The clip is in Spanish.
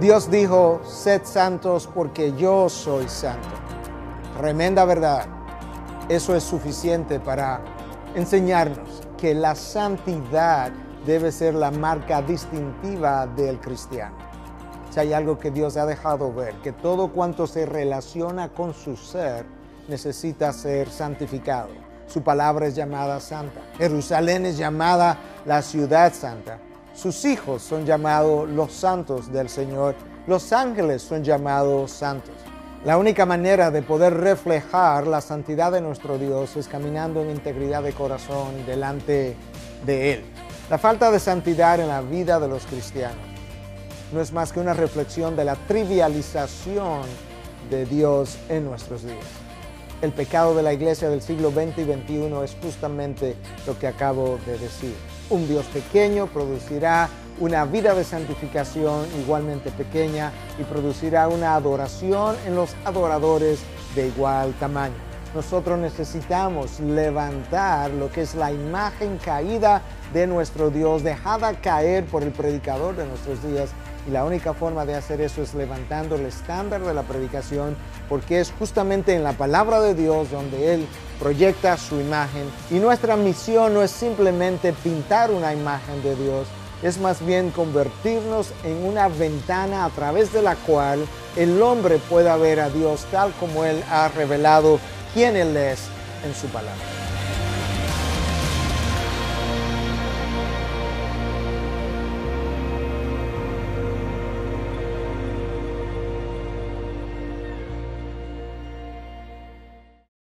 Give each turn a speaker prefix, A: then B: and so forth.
A: Dios dijo, sed santos porque yo soy santo. Tremenda verdad. Eso es suficiente para enseñarnos que la santidad debe ser la marca distintiva del cristiano. Si hay algo que Dios ha dejado ver, que todo cuanto se relaciona con su ser necesita ser santificado. Su palabra es llamada santa. Jerusalén es llamada la ciudad santa. Sus hijos son llamados los santos del Señor. Los ángeles son llamados santos. La única manera de poder reflejar la santidad de nuestro Dios es caminando en integridad de corazón delante de Él. La falta de santidad en la vida de los cristianos no es más que una reflexión de la trivialización de Dios en nuestros días. El pecado de la iglesia del siglo XX y XXI es justamente lo que acabo de decir. Un Dios pequeño producirá una vida de santificación igualmente pequeña y producirá una adoración en los adoradores de igual tamaño. Nosotros necesitamos levantar lo que es la imagen caída de nuestro Dios, dejada caer por el predicador de nuestros días. Y la única forma de hacer eso es levantando el estándar de la predicación, porque es justamente en la palabra de Dios donde Él proyecta su imagen. Y nuestra misión no es simplemente pintar una imagen de Dios, es más bien convertirnos en una ventana a través de la cual el hombre pueda ver a Dios tal como Él ha revelado quién Él es en su palabra.